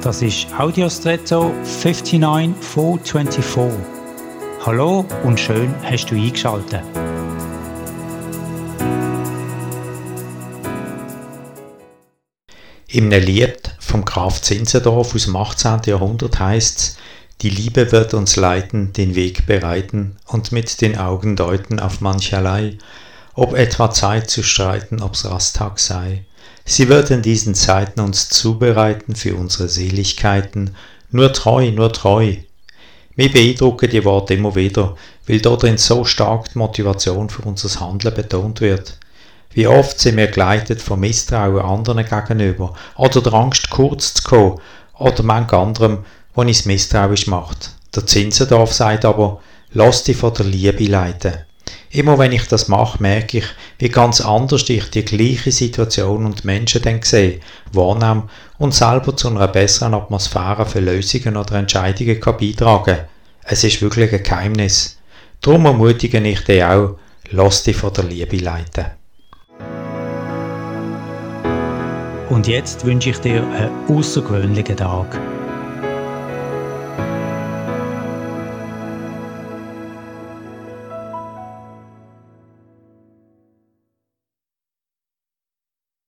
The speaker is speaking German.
Das ist Audiostretto 59424. Hallo und schön hast du eingeschaltet. Im Lied vom Graf Zinzendorf aus dem 18. Jahrhundert heißt es, die Liebe wird uns leiten, den Weg bereiten und mit den Augen deuten auf mancherlei, ob etwa Zeit zu streiten, ob's Rasttag sei. Sie wird in diesen Zeiten uns zubereiten für unsere Seligkeiten, nur treu, nur treu. Mir beeindrucken die Worte immer wieder, weil darin so stark die Motivation für unser Handeln betont wird. Wie oft sind wir geleitet von Misstrauen anderen gegenüber oder der Angst kurz zu kommen oder manch anderem, wo uns misstrauisch macht. Der Zinsendorf sagt aber, lass dich von der Liebe leiten. Immer wenn ich das mache, merke ich, wie ganz anders ich die gleiche Situation und Menschen dann sehe, wahrnehme und selber zu einer besseren Atmosphäre für Lösungen oder Entscheidungen kann beitragen Es ist wirklich ein Geheimnis. Darum ermutige ich dich auch, lass dich von der Liebe leiten. Und jetzt wünsche ich dir einen außergewöhnlichen Tag.